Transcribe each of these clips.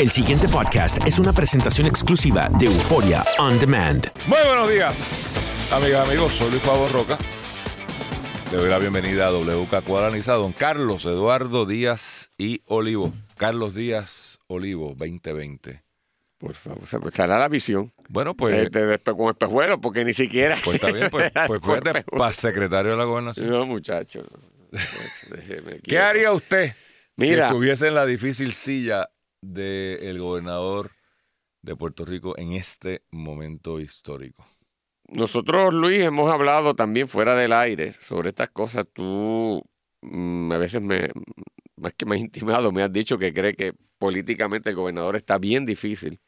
El siguiente podcast es una presentación exclusiva de Euforia On Demand. Muy buenos días, amigas, amigos. Soy Luis Pablo Roca. Le doy la bienvenida a WK Cuadraniza, don Carlos Eduardo Díaz y Olivo. Carlos Díaz Olivo 2020. Por favor, se me sale la visión. Bueno, pues, Este, de espe- con espejuelos, porque ni siquiera. pues está bien, pues, pues fíjate, para secretario de la gobernación. No, muchacho. Déjeme ¿Qué haría usted Mira. si estuviese en la difícil silla del gobernador de Puerto Rico en este momento histórico? Nosotros, Luis, hemos hablado también fuera del aire sobre estas cosas. Tú mm, a veces me, más que me has intimado, me has dicho que cree que políticamente el gobernador está bien difícil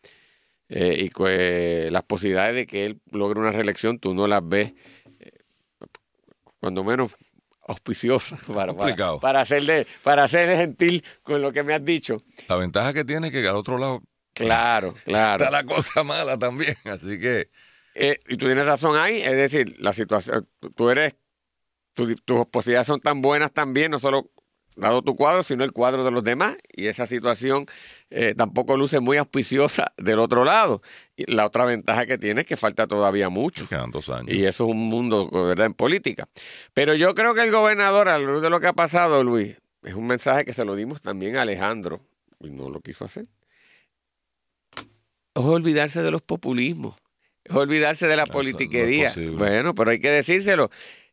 eh, y que las posibilidades de que él logre una reelección tú no las ves, eh, cuando menos auspiciosas para, para, Complicado. para, hacerle, para ser gentil con lo que me has dicho. La ventaja que tiene es que al otro lado Claro, claro. está la cosa mala también, así que Eh, y tú tienes razón ahí, es decir, la situación, tú- tú eres, tu- tus posibilidades son tan buenas también, no solo dado tu cuadro, sino el cuadro de los demás, y esa situación eh, tampoco luce muy auspiciosa del otro lado. Y la otra ventaja que tiene es que falta todavía mucho. quedan dos años. Y eso es un mundo, ¿verdad?, en política. Pero yo creo que el gobernador, a la luz de lo que ha pasado, Luis, es un mensaje que se lo dimos también a Alejandro, y no lo quiso hacer. Es olvidarse de los populismos, es olvidarse de la Eso politiquería. bueno, pero hay que decírselo.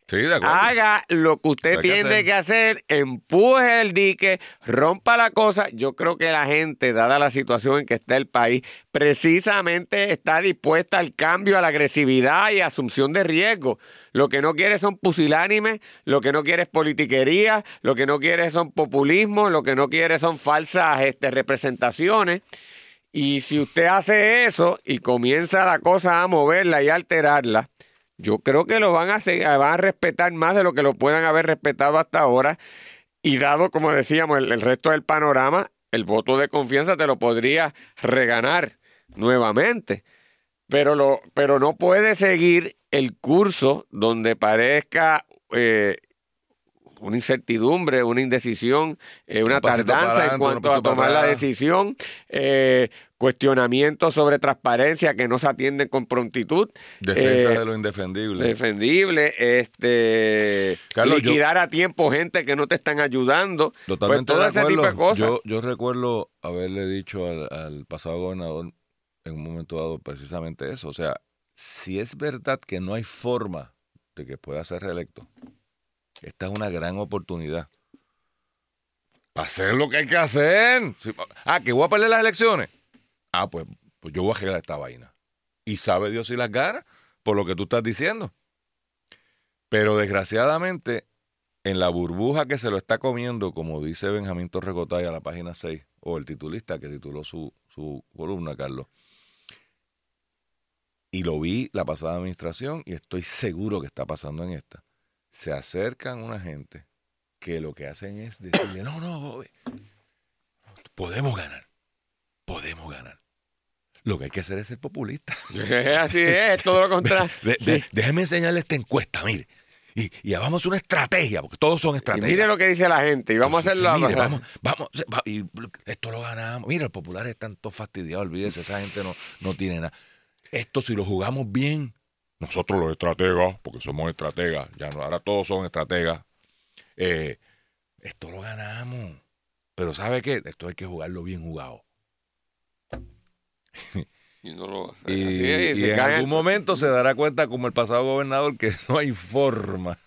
Sí, de acuerdo. Haga lo que usted Hay que tiene hacer. que hacer, empuje el dique, rompa la cosa. Yo creo que la gente, dada la situación en que está el país, precisamente está dispuesta al cambio, a la agresividad y asunción de riesgo. Lo que no quiere son pusilánimes, lo que no quiere es politiquería, lo que no quiere son populismo, lo que no quiere son falsas este, representaciones. Y si usted hace eso y comienza la cosa a moverla y a alterarla, yo creo que lo van a, se- van a respetar más de lo que lo puedan haber respetado hasta ahora. Y dado, como decíamos, el, el resto del panorama, el voto de confianza te lo podría reganar nuevamente. Pero, lo, pero no puede seguir el curso donde parezca eh, una incertidumbre, una indecisión, eh, una tardanza en adelante, cuanto a tomar la decisión, eh, cuestionamientos sobre transparencia que no se atienden con prontitud, Defensa eh, de lo indefendible. defendible, este, Carlos, yo- liquidar a tiempo gente que no te están ayudando, Totalmente pues todo de ese tipo de cosas. Yo, yo recuerdo haberle dicho al, al pasado gobernador en un momento dado precisamente eso. O sea, si es verdad que no hay forma de que pueda ser reelecto, esta es una gran oportunidad. Para hacer lo que hay que hacer. Ah, que voy a perder las elecciones. Ah, pues, pues yo voy a arreglar esta vaina. Y sabe Dios si las gana, por lo que tú estás diciendo. Pero desgraciadamente, en la burbuja que se lo está comiendo, como dice Benjamín Torrecotay a la página 6, o el titulista que tituló su, su columna, Carlos. Y lo vi la pasada administración y estoy seguro que está pasando en esta. Se acercan una gente que lo que hacen es decirle, no, no, podemos ganar, podemos ganar. Lo que hay que hacer es ser populista. Así es, todo lo contrario. De- de- déjeme enseñarle esta encuesta, mire. Y, y hagamos una estrategia, porque todos son Y estrategias. mire lo que dice la gente, y vamos a hacerlo. Mire, vamos, vamos, va- y esto lo ganamos. Mira, los populares están todos fastidiados, olvídese, esa gente no, no tiene nada. Esto si lo jugamos bien, nosotros los estrategas, porque somos estrategas, ya no, ahora todos son estrategas, eh, esto lo ganamos. Pero ¿sabe qué? Esto hay que jugarlo bien jugado. Y, no lo hace. Y, Así es, y en algún momento se dará cuenta, como el pasado gobernador, que no hay forma.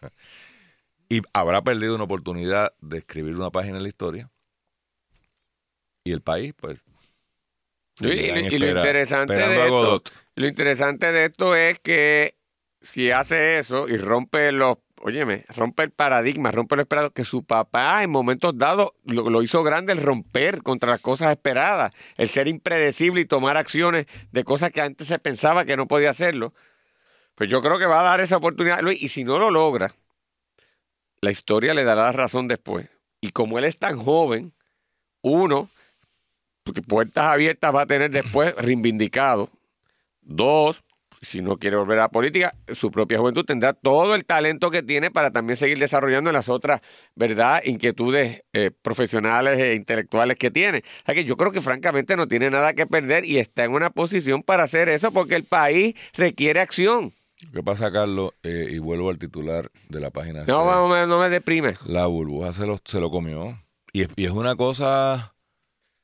Y habrá perdido una oportunidad de escribir una página en la historia. Y el país, pues. Sí, y, lo- interesante de esto, lo interesante de esto es que si hace eso y rompe los, óyeme, rompe el paradigma, rompe lo esperado, que su papá en momentos dados lo, lo hizo grande el romper contra las cosas esperadas, el ser impredecible y tomar acciones de cosas que antes se pensaba que no podía hacerlo. Pues yo creo que va a dar esa oportunidad, Luis, y si no lo logra, la historia le dará la razón después. Y como él es tan joven, uno, porque puertas abiertas va a tener después reivindicado. Dos, si no quiere volver a la política, su propia juventud tendrá todo el talento que tiene para también seguir desarrollando las otras, ¿verdad?, inquietudes eh, profesionales e intelectuales que tiene. O sea que yo creo que francamente no tiene nada que perder y está en una posición para hacer eso porque el país requiere acción. ¿Qué pasa, Carlos? Eh, y vuelvo al titular de la página. No, no, me- no me deprime. La burbuja se lo, se lo comió. Y es, y es una cosa,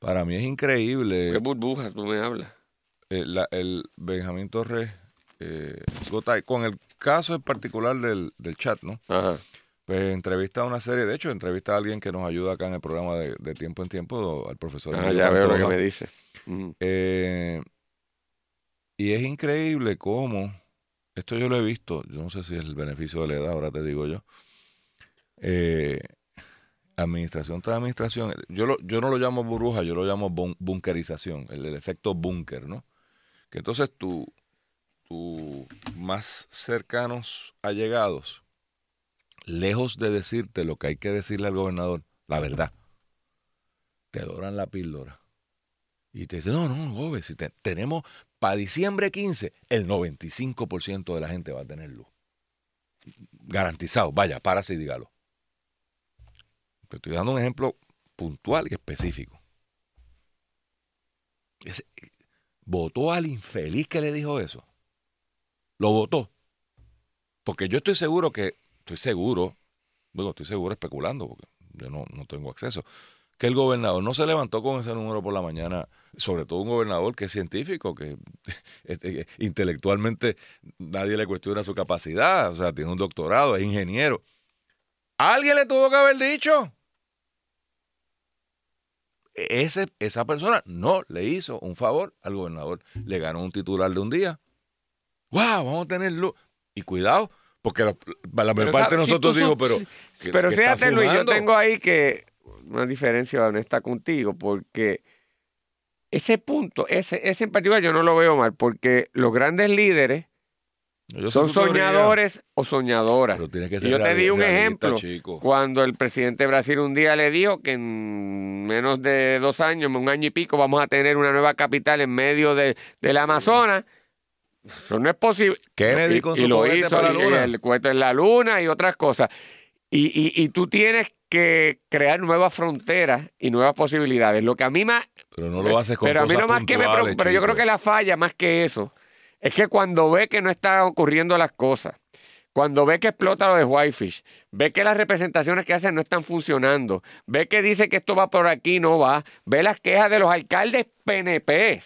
para mí es increíble. ¿Qué burbujas tú me hablas? Eh, la- el Benjamín Torres eh, Gotay, con el caso en particular del, del chat, ¿no? Ajá. Pues entrevista a una serie, de hecho, entrevista a alguien que nos ayuda acá en el programa de, de tiempo en tiempo, al profesor. Ah, ya veo lo que me dice. Mm. Eh, y es increíble cómo, esto yo lo he visto, yo no sé si es el beneficio de la edad, ahora te digo yo, eh, administración tras administración, yo, lo, yo no lo llamo burbuja, yo lo llamo bun- bunkerización, el, el efecto búnker, ¿no? Que entonces tú, tus más cercanos allegados, lejos de decirte lo que hay que decirle al gobernador, la verdad, te doran la píldora. Y te dicen, no, no, joven, si te- tenemos para diciembre 15, el 95% de la gente va a tener luz. Garantizado, vaya, párase y dígalo. Te estoy dando un ejemplo puntual y específico. Votó al infeliz que le dijo eso. Lo votó. Porque yo estoy seguro que, estoy seguro, bueno, estoy seguro especulando, porque yo no, no tengo acceso, que el gobernador no se levantó con ese número por la mañana, sobre todo un gobernador que es científico, que este, intelectualmente nadie le cuestiona su capacidad, o sea, tiene un doctorado, es ingeniero. Alguien le tuvo que haber dicho. Ese, esa persona no le hizo un favor al gobernador. Le ganó un titular de un día. ¡Wow! Vamos a tener luz. Y cuidado, porque la, la mayor parte de. Si nosotros tú digo, pero. si- ¿qué- Pero está fíjate, Luis, yo tengo ahí que una diferencia honesta contigo, porque ese punto, ese, ese en particular yo no lo veo mal, porque los grandes líderes Yo son teoría, soñadores o soñadoras. Pero tiene que Y ser yo te di un ejemplo. chico. Cuando el presidente de Brasil un día le dijo que en menos de dos años, un año y pico, vamos a tener una nueva capital en medio de, del Amazonas. Eso no es posible. Kennedy Y- con y su lo cohete hizo, para la y- luna. el cohete en la luna y otras cosas. Y, y, y tú tienes que crear nuevas fronteras y nuevas posibilidades. Lo que a mí más Pero no lo haces con pero a mí cosas lo más que me preocupa, pero yo creo que la falla más que eso es que cuando ve que no están ocurriendo las cosas, cuando ve que explota lo de Whitefish, ve que las representaciones que hacen no están funcionando, ve que dice que esto va por aquí, no va, ve las quejas de los alcaldes PNP,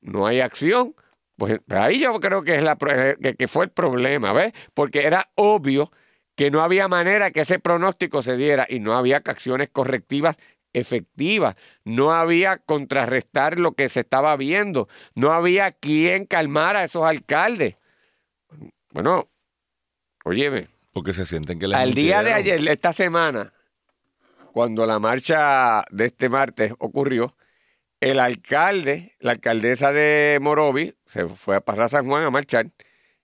no hay acción, pues ahí yo creo que es la eh, que, fue el problema, ¿ves? Porque era obvio que no había manera que ese pronóstico se diera y no había acciones correctivas efectivas, no había contrarrestar lo que se estaba viendo, no había quien calmar a esos alcaldes. Bueno, óyeme, Porque se sienten que les al día de ayer, esta semana, cuando la marcha de este martes ocurrió, el alcalde, la alcaldesa de Morovis, se fue a pasar a San Juan a marchar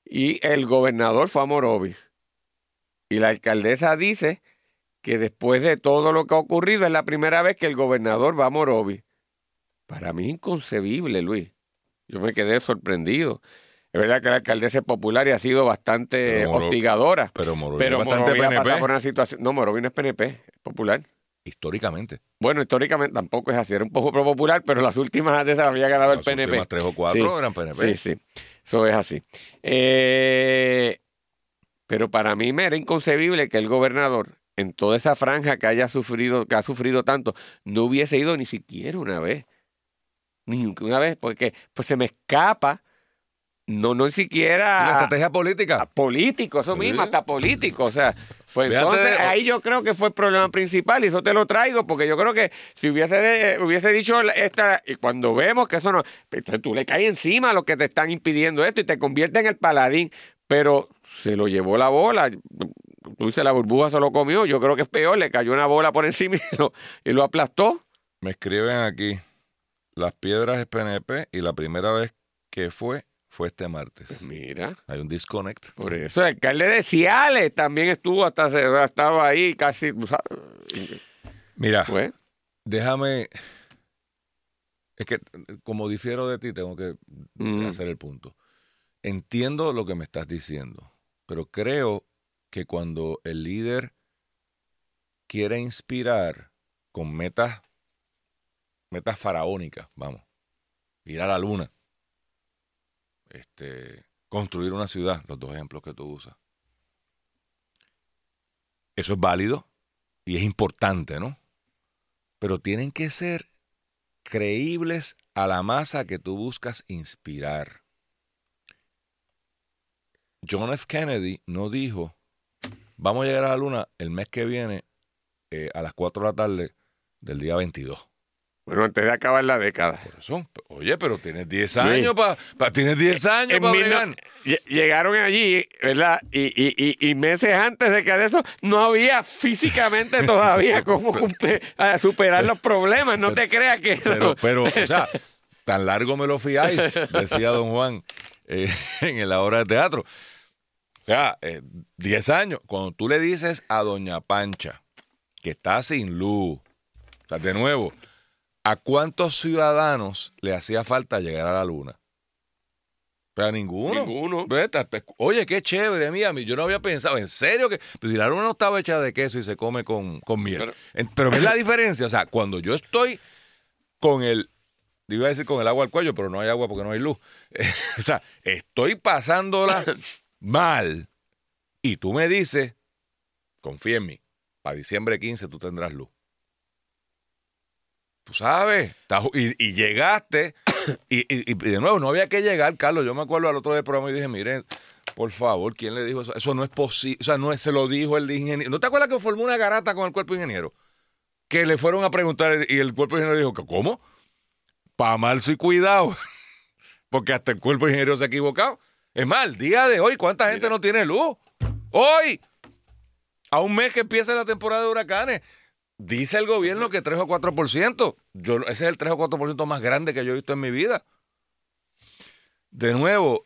y el gobernador fue a Morovis. Y la alcaldesa dice que después de todo lo que ha ocurrido es la primera vez que el gobernador va a Morovis. Para mí es inconcebible, Luis. Yo me quedé sorprendido. Es verdad que la alcaldesa es popular y ha sido bastante Pero Moro- hostigadora. Pero Morovis Pero es bastante PNP, por una situación. No, Morovis no es PNP, es popular. Históricamente. Bueno, históricamente tampoco es así, era un poco popular, pero las últimas esas había ganado el Las PNP. últimas tres o cuatro Sí, eran PNP. Sí, sí, eso es así. Eh, pero para mí me era inconcebible que el gobernador, en toda esa franja que haya sufrido, que ha sufrido tanto, no hubiese ido ni siquiera una vez. Ni una vez, porque pues se me escapa, no, no siquiera La estrategia política. político, eso Sí. mismo, hasta político, o sea, pues entonces de- ahí yo creo que fue el problema principal y eso te lo traigo porque yo creo que si hubiese hubiese dicho esta y cuando vemos que eso no, entonces tú le caes encima a los que te están impidiendo esto y te convierte en el paladín, pero se lo llevó la bola. Tú dices la burbuja se lo comió, yo creo que es peor, le cayó una bola por encima y lo, y lo aplastó. Me escriben aquí, Las Piedras es PNP y la primera vez que fue, fue este martes. Mira, Hay un disconnect. por eso el alcalde de Ciales también estuvo hasta estaba ahí casi, Mira, pues, déjame... Es que, como difiero de ti, tengo que Mm. hacer el punto. Entiendo lo que me estás diciendo, pero creo que cuando el líder quiere inspirar con metas, metas faraónicas, vamos, ir a la luna, este, construir una ciudad, los dos ejemplos que tú usas. Eso es válido y es importante, ¿no? Pero tienen que ser creíbles a la masa que tú buscas inspirar. John F. Kennedy no dijo, vamos a llegar a la luna el mes que viene eh, a las 4 de la tarde del día 22. Bueno, antes de acabar la década. Por eso, oye, pero tienes 10 Bien. años para tienes 10 años En para no- llegaron allí, ¿verdad? Y, y, y, y meses antes de que de eso no había físicamente todavía cómo superar los problemas. No te creas que. Pero, pero, o sea, tan largo me lo fiáis, decía don Juan eh, en la obra de teatro. O sea, eh, 10 años. Cuando tú le dices a doña Pancha que está sin luz, o sea, de nuevo, ¿a cuántos ciudadanos le hacía falta llegar a la luna? Pero a ninguno. Ninguno. Oye, qué chévere, mía. Yo no había pensado, en serio, que pues, si la luna no estaba hecha de queso y se come con, con miel. Pero- Pero ves la diferencia. O sea, cuando yo estoy con el, iba a decir con el agua al cuello, pero no hay agua porque no hay luz. o sea, estoy pasándola mal y tú me dices, confía en mí, para diciembre 15 tú tendrás luz. Tú sabes, y, y llegaste, y, y- y de nuevo, no había que llegar, Carlos. Yo me acuerdo al otro día del programa y dije, miren, por favor, ¿quién le dijo eso? Eso no es posible, o sea, no es, se lo dijo el ingeniero. ¿No te acuerdas que formó una garata con el cuerpo ingeniero? Que le fueron a preguntar y el cuerpo ingeniero dijo, que ¿cómo? Pa' mal y cuidado. Porque hasta el cuerpo ingeniero se ha equivocado. Es más, el día de hoy, ¿cuánta gente Mira. no tiene luz? Hoy, a un mes que empieza la temporada de huracanes, dice el gobierno que 3 o 4%. Yo, ese es el 3 o 4% más grande que yo he visto en mi vida. De nuevo,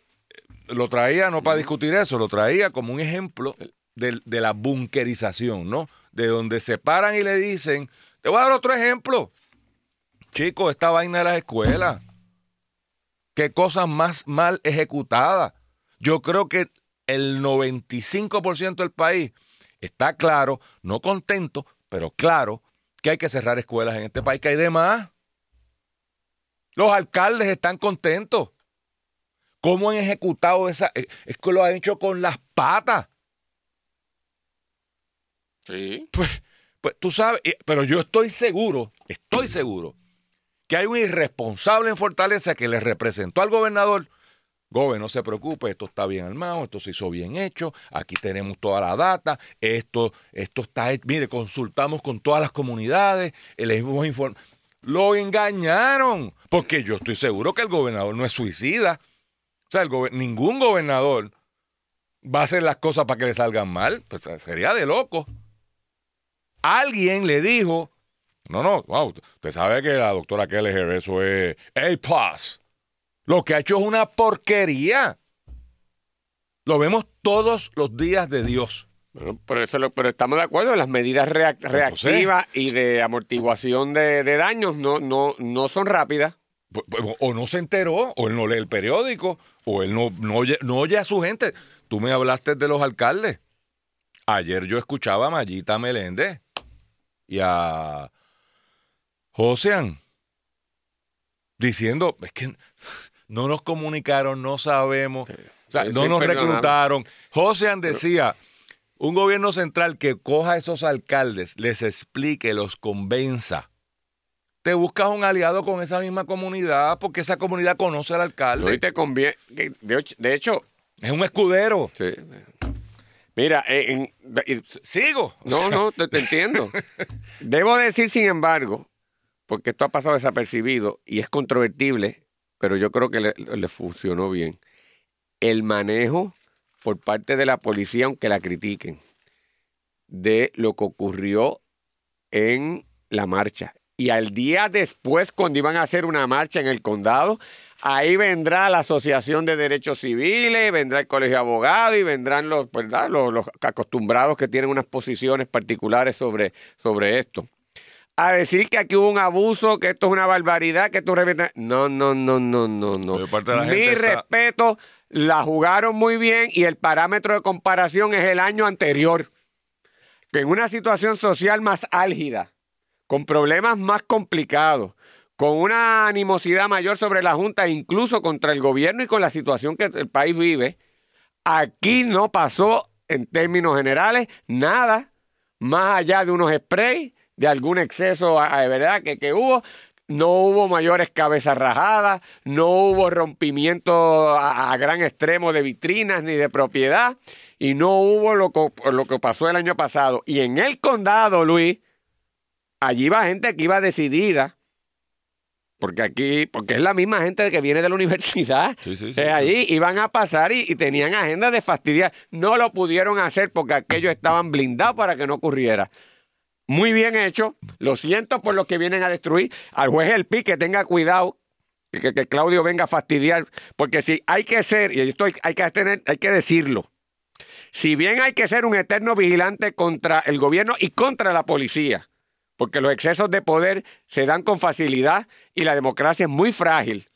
lo traía no para discutir eso, lo traía como un ejemplo de, de la bunkerización, ¿no? De donde se paran y le dicen, te voy a dar otro ejemplo. Chicos, esta vaina de las escuelas. Qué cosas más mal ejecutadas. Yo creo que el 95% del país está claro, no contento, pero claro, que hay que cerrar escuelas en este país, que hay de más. Los alcaldes están contentos. ¿Cómo han ejecutado esa? eh, Es que lo han hecho con las patas. Sí. Pues, pues tú sabes, pero yo estoy seguro, estoy seguro, que hay un irresponsable en Fortaleza que le representó al gobernador. Gobe, no se preocupe, esto está bien armado, esto se hizo bien hecho, aquí tenemos toda la data, esto, esto está, mire, consultamos con todas las comunidades, eh, les hemos informado. Lo engañaron, porque yo estoy seguro que el gobernador no es suicida. O sea, ningún gobernador va a hacer las cosas para que le salgan mal, pues sería de loco alguien le dijo, no, no, wow, usted sabe que la doctora Kelleher eso es A+. Lo que ha hecho es una porquería. Lo vemos todos los días de Dios. Bueno, pero, eso lo- pero estamos de acuerdo, las medidas reac- reactivas y de amortiguación de, de daños no, no, no son rápidas. O no se enteró, o él no lee el periódico, o él no, no, oye, no oye a su gente. Tú me hablaste de los alcaldes. Ayer yo escuchaba a Mayita Meléndez y a Josean diciendo, es que no nos comunicaron, no sabemos, o sea, Sí, no nos reclutaron. Josean decía, un gobierno central que coja a esos alcaldes, les explique, los convenza. Te buscas un aliado con esa misma comunidad porque esa comunidad conoce al alcalde. Hoy te conviene. De, hecho- Es un escudero. sí. mira, eh, en- Sigo. No, no, te, te entiendo. Debo decir, sin embargo, porque esto ha pasado desapercibido y es controvertible, pero yo creo que le, funcionó bien. El manejo por parte de la policía, aunque la critiquen, de lo que ocurrió en la marcha. Y al día después, cuando iban a hacer una marcha en el condado, ahí vendrá la Asociación de Derechos Civiles, vendrá el Colegio de Abogados y vendrán los, los acostumbrados que tienen unas posiciones particulares sobre, sobre esto. A decir que aquí hubo un abuso, que esto es una barbaridad, que esto es... No, no, no, no, no, no. Mi está- respeto, la jugaron muy bien y el parámetro de comparación es el año anterior. Que en una situación social más álgida, con problemas más complicados, con una animosidad mayor sobre la Junta, incluso contra el gobierno y con la situación que el país vive, aquí no pasó en términos generales nada más allá de unos sprays, de algún exceso ¿verdad? Que, que hubo. No hubo mayores cabezas rajadas, no hubo rompimiento a, a gran extremo de vitrinas ni de propiedad, y no hubo lo que, lo que pasó el año pasado. Y en el condado, Luis, allí va gente que iba decidida, porque aquí, porque es la misma gente que viene de la universidad. Sí, sí, sí, Eh, sí. allí iban a pasar y, y tenían agenda de fastidiar. No lo pudieron hacer porque aquellos estaban blindados para que no ocurriera. Muy bien hecho. Lo siento por los que vienen a destruir. Al juez El Pi que tenga cuidado. Que, que Claudio venga a fastidiar. Porque si hay que ser, y esto hay, hay que tener, hay que decirlo. Si bien hay que ser un eterno vigilante contra el gobierno y contra la policía, porque los excesos de poder se dan con facilidad y la democracia es muy frágil.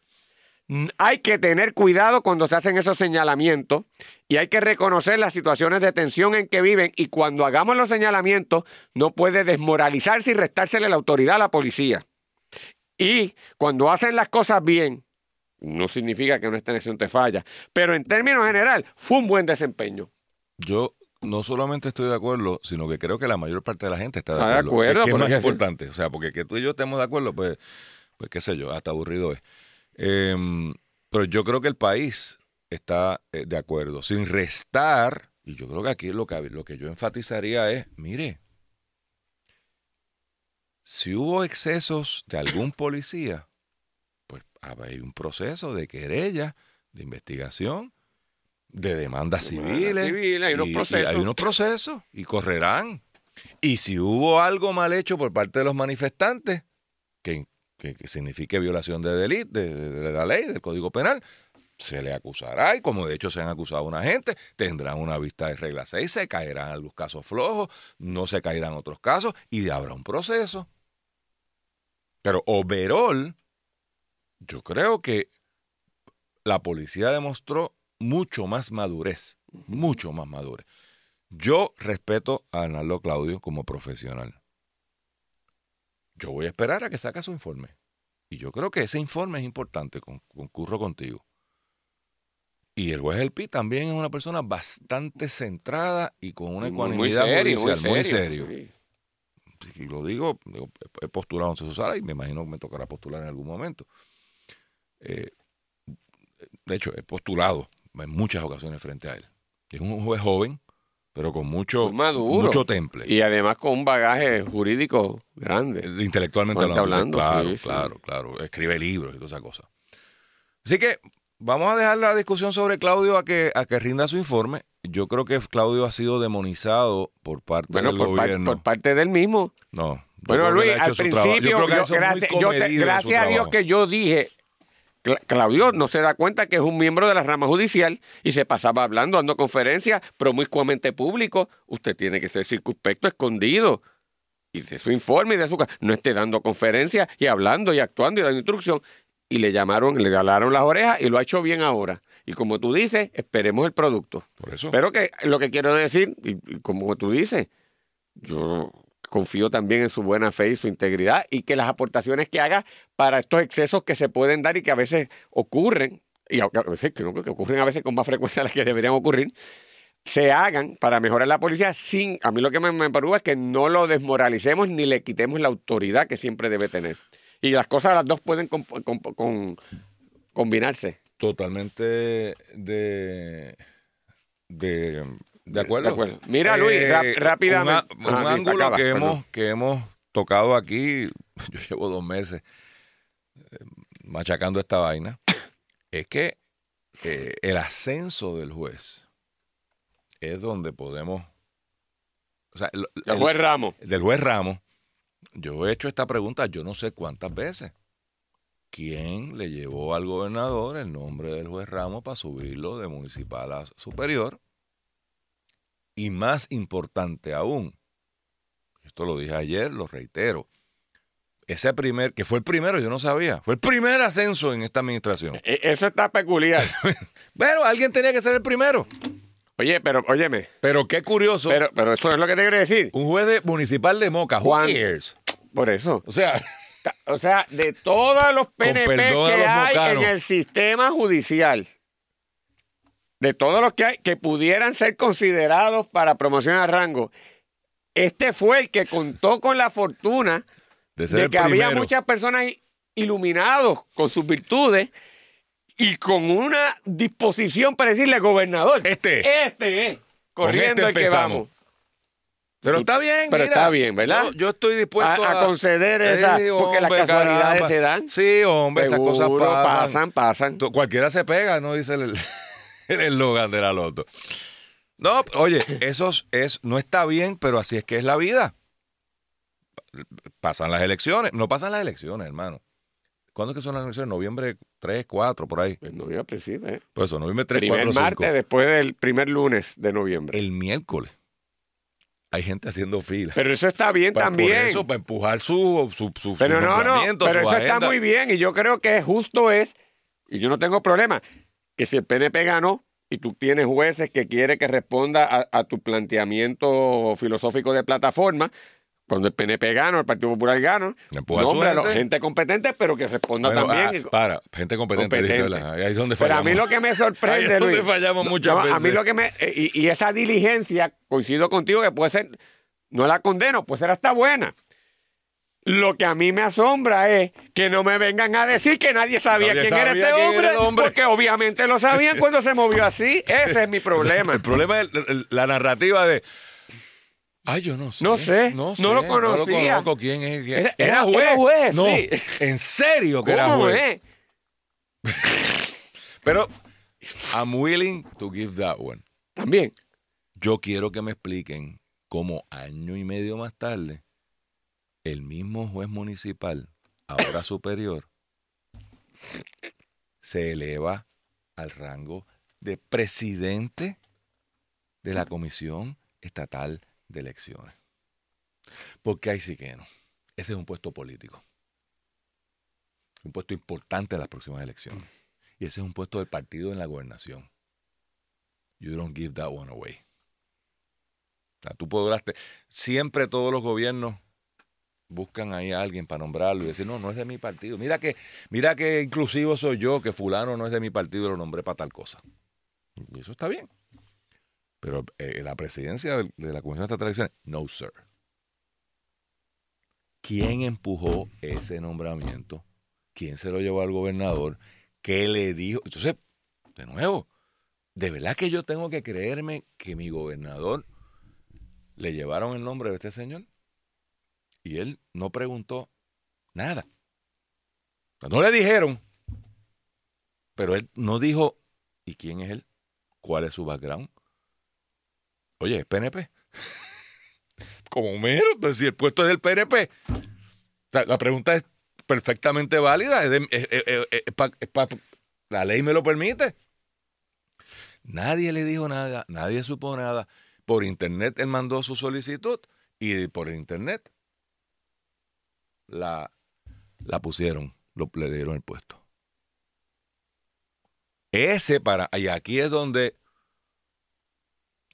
Hay que tener cuidado cuando se hacen esos señalamientos y hay que reconocer las situaciones de tensión en que viven y cuando hagamos los señalamientos no puede desmoralizarse y restársele la autoridad a la policía. Y cuando hacen las cosas bien, no significa que una elección te falla, pero en términos general fue un buen desempeño. Yo no solamente estoy de acuerdo, sino que creo que la mayor parte de la gente está de Está de acuerdo. acuerdo, que, que es más importante. O sea, porque que tú y yo estemos de acuerdo, pues, pues qué sé yo, hasta aburrido es. Em, pero yo creo que el país está eh, de acuerdo, sin restar, y yo creo que aquí lo que, lo que yo enfatizaría es, mire, si hubo excesos de algún policía, pues hay un proceso de querella, de investigación, de demandas civiles. civiles, hay unos y- y procesos. hay unos procesos y correrán. Y si hubo algo mal hecho por parte de los manifestantes, que, que- que signifique violación de delito, de, de- la ley, del Código Penal, se le acusará y como de hecho se han acusado a una gente, tendrán una vista de regla 6, se caerán algunos casos flojos, no se caerán otros casos y habrá un proceso. Pero overall, yo creo que la policía demostró mucho más madurez, mucho más madurez. Yo respeto a Arnaldo Claudio como profesional. Yo voy a esperar a que saque su informe. Y yo creo que ese informe es importante, con- concurro contigo. Y el juez El Pi también es una persona bastante centrada y con una Muy- muy ecuanimidad serio, muy judicial muy serio. Si lo digo, he postulado en su sala y me imagino que me tocará postular en algún momento. Eh, de hecho, he postulado en muchas ocasiones frente a él. Es un juez joven, pero con mucho, maduro. mucho temple. Y además con un bagaje jurídico grande. Eh, Intelectualmente hablando. hablando, claro, sí, sí. claro, claro. Escribe libros y toda esa cosa. Así que vamos a dejar la discusión sobre Claudio a que, a que rinda su informe. Yo creo que Claudio ha sido demonizado por parte Bueno, del por, par- gobierno. por parte del mismo. No. Bueno, Luis, él ha hecho al su trabajo. principio, Yo gracias, yo te- gracias a Dios que yo dije, Claudio no se da cuenta que es un miembro de la rama judicial y se pasaba hablando, dando conferencias promiscuamente público. Usted tiene que ser circunspecto, escondido. Y de su informe y de su... No esté dando conferencias y hablando y actuando y dando instrucción. Y le llamaron, le jalaron las orejas y lo ha hecho bien ahora. Y como tú dices, esperemos el producto. Por eso. Pero que lo que quiero decir, y, y como tú dices, yo confío también en su buena fe y su integridad y que las aportaciones que haga para estos excesos que se pueden dar y que a veces ocurren, y a veces que, no, que ocurren a veces con más frecuencia de las que deberían ocurrir, se hagan para mejorar la policía sin, a mí lo que me, me es que no lo desmoralicemos ni le quitemos la autoridad que siempre debe tener. Y las cosas, las dos pueden combinarse. Totalmente de, de, de acuerdo. De acuerdo. Mira, Luis, rap- rápidamente. Un, ángulo acaba, que, perdón. hemos, que hemos tocado aquí, yo llevo dos meses eh, machacando esta vaina, es que eh, el ascenso del juez es donde podemos... O sea, el- El el- juez Ramos. del juez Ramos, yo he hecho esta pregunta yo no sé cuántas veces. ¿Quién le llevó al gobernador el nombre del juez Ramos para subirlo de municipal a superior? Y más importante aún, esto lo dije ayer, lo reitero, ese primer, que fue el primero, yo no sabía, fue el primer ascenso en esta administración. E- Eso está peculiar. Pero alguien tenía que ser el primero. Oye, pero, óyeme, Pero qué curioso. pero, pero eso es lo que te quiero decir. un juez de- municipal de Moca, who Juan- cares? Por eso. O sea, O sea, de todos los PNP que los hay en el sistema judicial, de todos los que hay que pudieran ser considerados para promoción a rango, este fue el que contó con la fortuna de que había muchas personas iluminados con sus virtudes y con una disposición para decirle gobernador, Este. este es, Con corriendo este el que vamos. Pero está bien, Pero mira. está bien, ¿verdad? Yo, yo estoy dispuesto A- a, a conceder esa- porque las casualidades caramba. se dan. Sí, hombre, esas cosas Seguro, pasan. pasan, pasan. Cualquiera se pega, no dice el el eslogan de la loto. No, oye, eso es- no está bien, pero así es que es la vida. Pasan las elecciones. No pasan las elecciones, hermano. ¿Cuándo es que son las elecciones? Noviembre 3, 4, por ahí. Pues no iba a principio, ¿eh? Por eso, noviembre 3, Primer 4, 5. martes después del primer lunes de noviembre. El miércoles. Hay gente haciendo fila. Pero eso está bien Pa- también. Por eso, para empujar su, su, su, pero su no, no, pero eso está muy bien y yo creo que justo es, y yo no tengo problema, que si el PNP ganó y tú tienes jueces que quiere que responda a, a tu planteamiento filosófico de plataforma, cuando el PNP gana, el Partido Popular gana, nómbralo, gente. gente competente, pero que responda Bueno, también. ah, para, gente competente. Competente. Ahí es donde Pero a fallamos. mí lo que me Ahí sorprende, es donde Luis, fallamos no, muchas no, veces. A mí lo que me. eh, Y, y esa diligencia, coincido contigo, que puede ser. No la condeno, puede ser hasta buena. Lo que a mí me asombra es que no me vengan a decir que nadie sabía Nadie quién era este quién hombre, era el hombre. porque obviamente lo sabían cuando se movió así. Ese es mi problema. El problema es la narrativa de. Ay, yo no sé. No sé, No, lo No lo conocía. conozco. ¿Quién es? quién- Era- era- era juez, No, sí. en serio que era ¿Cómo juez. Pero I'm willing to give that one. También. Yo quiero que me expliquen cómo año y medio más tarde el mismo juez municipal, ahora superior, se eleva al rango de presidente de la Comisión Estatal de Elecciones. Porque ahí sí que no. Ese es un puesto político. Un puesto importante en las próximas elecciones. Y ese es un puesto del partido en la gobernación. You don't give that one away. Tú podrás... Siempre todos los gobiernos buscan ahí a alguien para nombrarlo y decir, no, no es de mi partido. Mira que, mira que inclusivo soy yo, que fulano no es de mi partido y lo nombré para tal cosa. Y eso está bien. Pero eh, la presidencia de la Comisión de Elecciones, no, sir. ¿Quién empujó ese nombramiento? ¿Quién se lo llevó al gobernador? ¿Qué le dijo? Entonces, de nuevo, ¿de verdad que yo tengo que creerme que mi gobernador le llevaron el nombre de este señor? Y él no preguntó nada. No le dijeron, pero él no dijo, ¿y quién es él? ¿Cuál es su background? Oye, es PNP. Como mero, pues si el puesto es del PNP. La pregunta es perfectamente válida. la ley me lo permite. Nadie le dijo nada, nadie supo nada. Por internet él mandó su solicitud y por internet la, la pusieron, lo, le dieron el puesto. Ese para, y aquí es donde,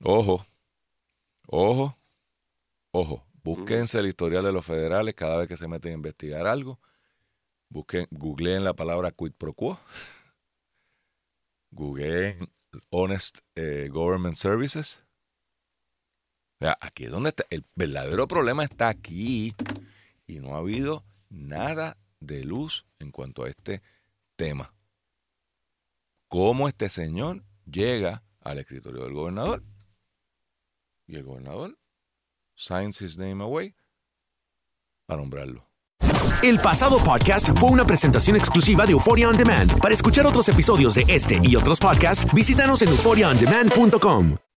ojo, ojo, ojo, búsquense el historial de los federales cada vez que se meten a investigar algo. Busquen, googleen la palabra quid pro quo. Googleen Honest eh, Government Services. O sea, aquí es donde está. El verdadero problema está aquí. Y no ha habido nada de luz en cuanto a este tema. ¿Cómo este señor llega al escritorio del gobernador? Y el gobernador signs his name away para nombrarlo. El pasado podcast fue una presentación exclusiva de Euphoria On Demand. Para escuchar otros episodios de este y otros podcasts, visítanos en euphoriaondemand.com.